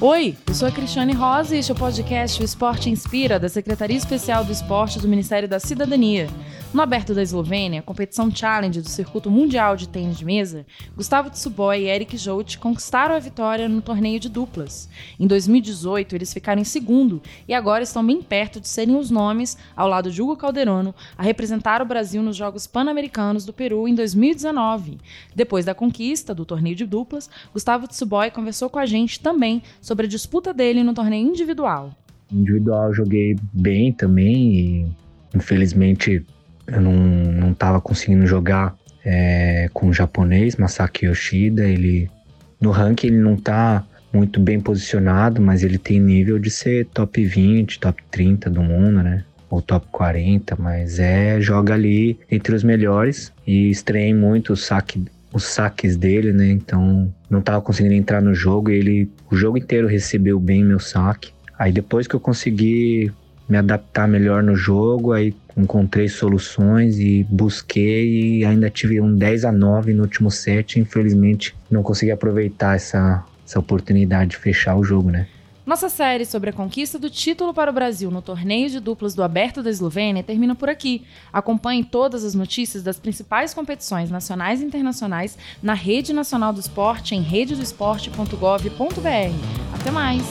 Oi, eu sou a Cristiane Rosa e este é o podcast O Esporte Inspira, da Secretaria Especial do Esporte do Ministério da Cidadania. No aberto da Eslovênia, competição challenge do circuito mundial de tênis de mesa, Gustavo Tsuboy e Eric Jout conquistaram a vitória no torneio de duplas. Em 2018, eles ficaram em segundo e agora estão bem perto de serem os nomes, ao lado de Hugo Calderano, a representar o Brasil nos Jogos Pan-Americanos do Peru em 2019. Depois da conquista do torneio de duplas, Gustavo Tsuboy conversou com a gente também sobre a disputa dele no torneio individual. Individual joguei bem também e infelizmente eu não, não tava conseguindo jogar é, com o japonês, Masaki Yoshida. Ele no ranking ele não tá muito bem posicionado, mas ele tem nível de ser top 20, top 30 do mundo, né? Ou top 40, mas é joga ali entre os melhores e estranhei muito o saque os saques dele, né? Então não tava conseguindo entrar no jogo ele o jogo inteiro recebeu bem meu saque. Aí depois que eu consegui me adaptar melhor no jogo, aí encontrei soluções e busquei e ainda tive um 10 a 9 no último set, infelizmente não consegui aproveitar essa essa oportunidade de fechar o jogo, né? Nossa série sobre a conquista do título para o Brasil no torneio de duplas do Aberto da Eslovênia termina por aqui. Acompanhe todas as notícias das principais competições nacionais e internacionais na Rede Nacional do Esporte em rededoesporte.gov.br. Até mais!